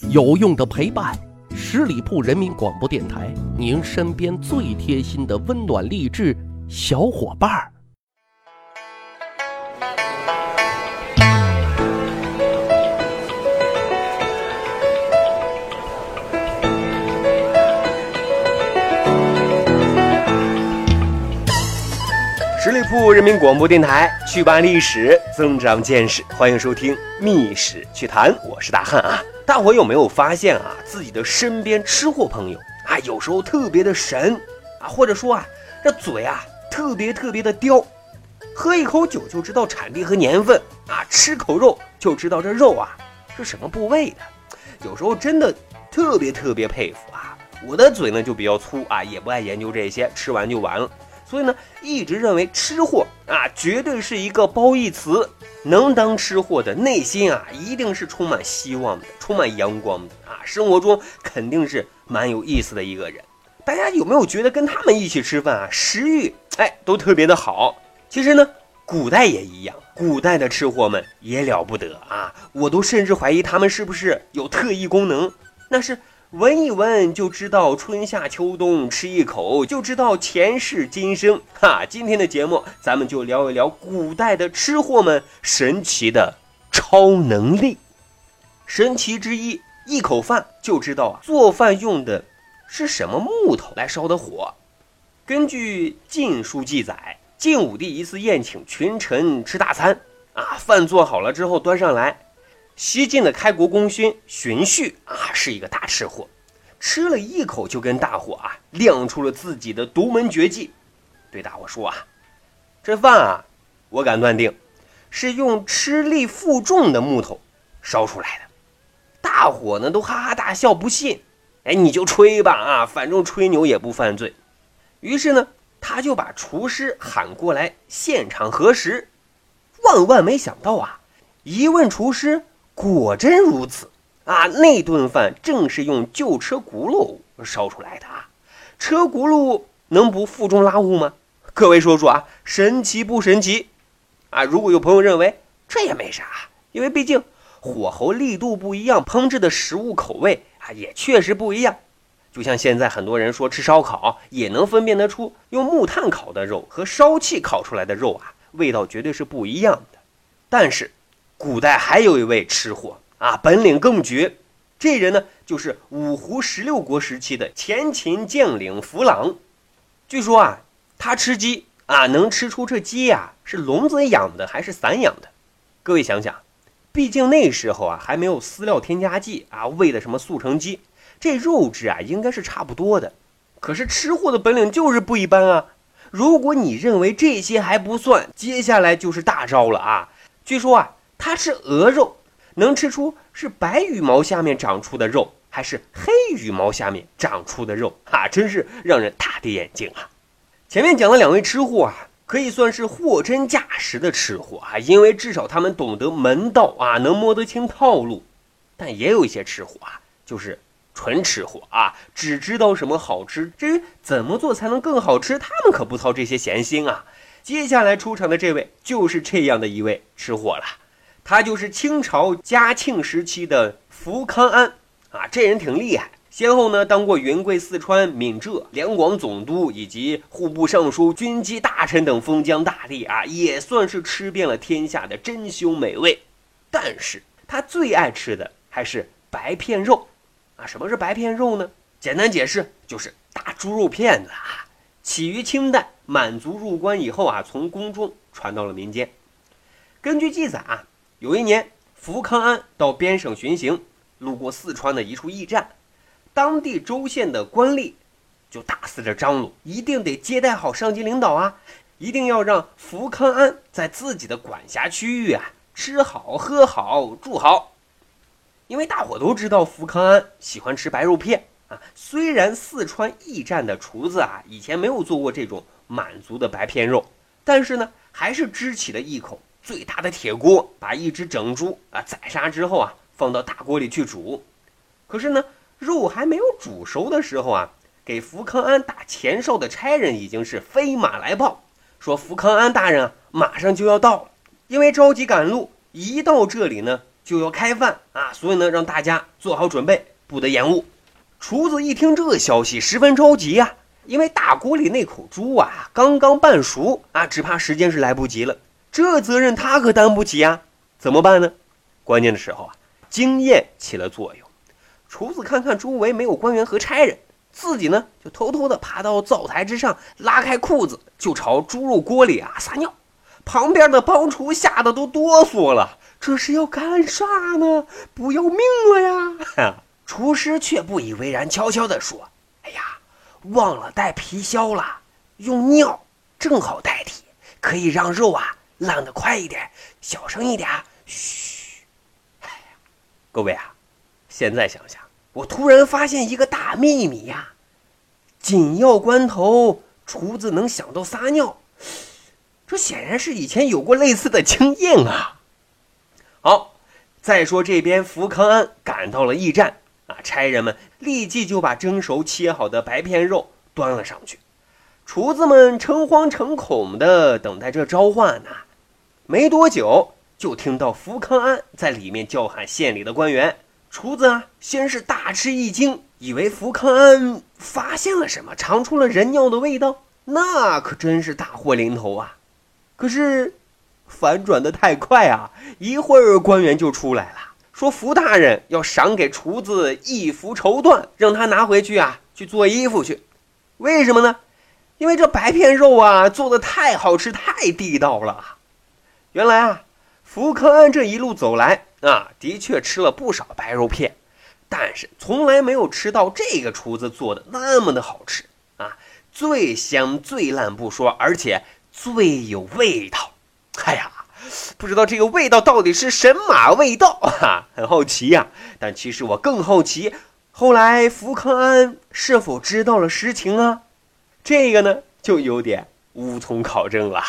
有用的陪伴，十里铺人民广播电台，您身边最贴心的温暖励志小伙伴儿。十里铺人民广播电台，去吧历史，增长见识，欢迎收听《密史趣谈》，我是大汉啊。大伙有没有发现啊，自己的身边吃货朋友啊，有时候特别的神啊，或者说啊，这嘴啊特别特别的刁，喝一口酒就知道产地和年份啊，吃口肉就知道这肉啊是什么部位的，有时候真的特别特别佩服啊。我的嘴呢就比较粗啊，也不爱研究这些，吃完就完了。所以呢，一直认为吃货啊，绝对是一个褒义词。能当吃货的内心啊，一定是充满希望的，充满阳光的啊。生活中肯定是蛮有意思的一个人。大家有没有觉得跟他们一起吃饭啊，食欲哎都特别的好？其实呢，古代也一样，古代的吃货们也了不得啊。我都甚至怀疑他们是不是有特异功能，那是。闻一闻就知道春夏秋冬，吃一口就知道前世今生。哈，今天的节目咱们就聊一聊古代的吃货们神奇的超能力。神奇之一，一口饭就知道啊，做饭用的是什么木头来烧的火。根据《晋书》记载，晋武帝一次宴请群臣吃大餐，啊，饭做好了之后端上来。西晋的开国功勋荀彧啊，是一个大吃货，吃了一口就跟大伙啊亮出了自己的独门绝技，对大伙说啊，这饭啊，我敢断定是用吃力负重的木头烧出来的。大伙呢都哈哈大笑，不信，哎，你就吹吧啊，反正吹牛也不犯罪。于是呢，他就把厨师喊过来现场核实，万万没想到啊，一问厨师。果真如此啊！那顿饭正是用旧车轱辘烧出来的啊！车轱辘能不负重拉物吗？各位说说啊，神奇不神奇？啊！如果有朋友认为这也没啥，因为毕竟火候力度不一样，烹制的食物口味啊也确实不一样。就像现在很多人说吃烧烤也能分辨得出，用木炭烤的肉和烧气烤出来的肉啊，味道绝对是不一样的。但是。古代还有一位吃货啊，本领更绝。这人呢，就是五胡十六国时期的前秦将领弗朗。据说啊，他吃鸡啊，能吃出这鸡呀是笼子养的还是散养的。各位想想，毕竟那时候啊还没有饲料添加剂啊，喂的什么速成鸡，这肉质啊应该是差不多的。可是吃货的本领就是不一般啊！如果你认为这些还不算，接下来就是大招了啊！据说啊。他吃鹅肉，能吃出是白羽毛下面长出的肉，还是黑羽毛下面长出的肉？哈，真是让人大跌眼镜啊！前面讲了两位吃货啊，可以算是货真价实的吃货啊，因为至少他们懂得门道啊，能摸得清套路。但也有一些吃货啊，就是纯吃货啊，只知道什么好吃，至于怎么做才能更好吃，他们可不操这些闲心啊。接下来出场的这位就是这样的一位吃货了。他就是清朝嘉庆时期的福康安啊，这人挺厉害，先后呢当过云贵、四川、闽浙两广总督，以及户部尚书、军机大臣等封疆大吏啊，也算是吃遍了天下的珍馐美味。但是他最爱吃的还是白片肉啊！什么是白片肉呢？简单解释就是大猪肉片子啊。起于清代，满族入关以后啊，从宫中传到了民间。根据记载啊。有一年，福康安到边省巡行，路过四川的一处驿站，当地州县的官吏就大肆的张罗，一定得接待好上级领导啊，一定要让福康安在自己的管辖区域啊吃好喝好住好。因为大伙都知道福康安喜欢吃白肉片啊，虽然四川驿站的厨子啊以前没有做过这种满族的白片肉，但是呢，还是支起了一口。最大的铁锅，把一只整猪啊宰杀之后啊，放到大锅里去煮。可是呢，肉还没有煮熟的时候啊，给福康安打前哨的差人已经是飞马来报，说福康安大人啊，马上就要到了。因为着急赶路，一到这里呢，就要开饭啊，所以呢，让大家做好准备，不得延误。厨子一听这消息，十分着急呀，因为大锅里那口猪啊刚刚半熟啊，只怕时间是来不及了。这责任他可担不起呀，怎么办呢？关键的时候啊，经验起了作用。厨子看看周围没有官员和差人，自己呢就偷偷的爬到灶台之上，拉开裤子就朝猪肉锅里啊撒尿。旁边的帮厨吓得都哆嗦了。这是要干啥呢？不要命了呀！厨师却不以为然，悄悄地说：“哎呀，忘了带皮削了，用尿正好代替，可以让肉啊浪得快一点。小声一点，嘘。”哎呀，各位啊，现在想想，我突然发现一个大秘密呀！紧要关头，厨子能想到撒尿，这显然是以前有过类似的经验啊。好，再说这边福康安赶到了驿站啊，差人们立即就把蒸熟切好的白片肉端了上去，厨子们诚惶诚恐的等待着召唤呢。没多久，就听到福康安在里面叫喊县里的官员。厨子啊，先是大吃一惊，以为福康安发现了什么，尝出了人尿的味道，那可真是大祸临头啊！可是。反转的太快啊！一会儿官员就出来了，说福大人要赏给厨子一幅绸缎，让他拿回去啊去做衣服去。为什么呢？因为这白片肉啊做的太好吃，太地道了。原来啊，福康安这一路走来啊，的确吃了不少白肉片，但是从来没有吃到这个厨子做的那么的好吃啊！最香最烂不说，而且最有味道。哎呀，不知道这个味道到底是神马味道啊？很好奇呀。但其实我更好奇，后来福康安是否知道了实情啊？这个呢，就有点无从考证了。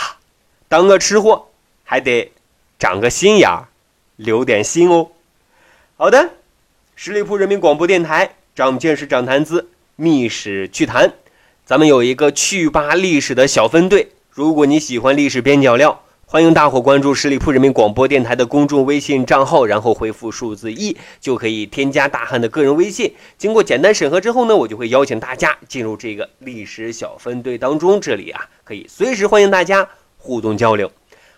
当个吃货，还得长个心眼儿，留点心哦。好的，十里铺人民广播电台，长见识，长谈资，密史趣谈。咱们有一个趣吧历史的小分队。如果你喜欢历史边角料。欢迎大伙关注十里铺人民广播电台的公众微信账号，然后回复数字一，就可以添加大汉的个人微信。经过简单审核之后呢，我就会邀请大家进入这个历史小分队当中。这里啊，可以随时欢迎大家互动交流。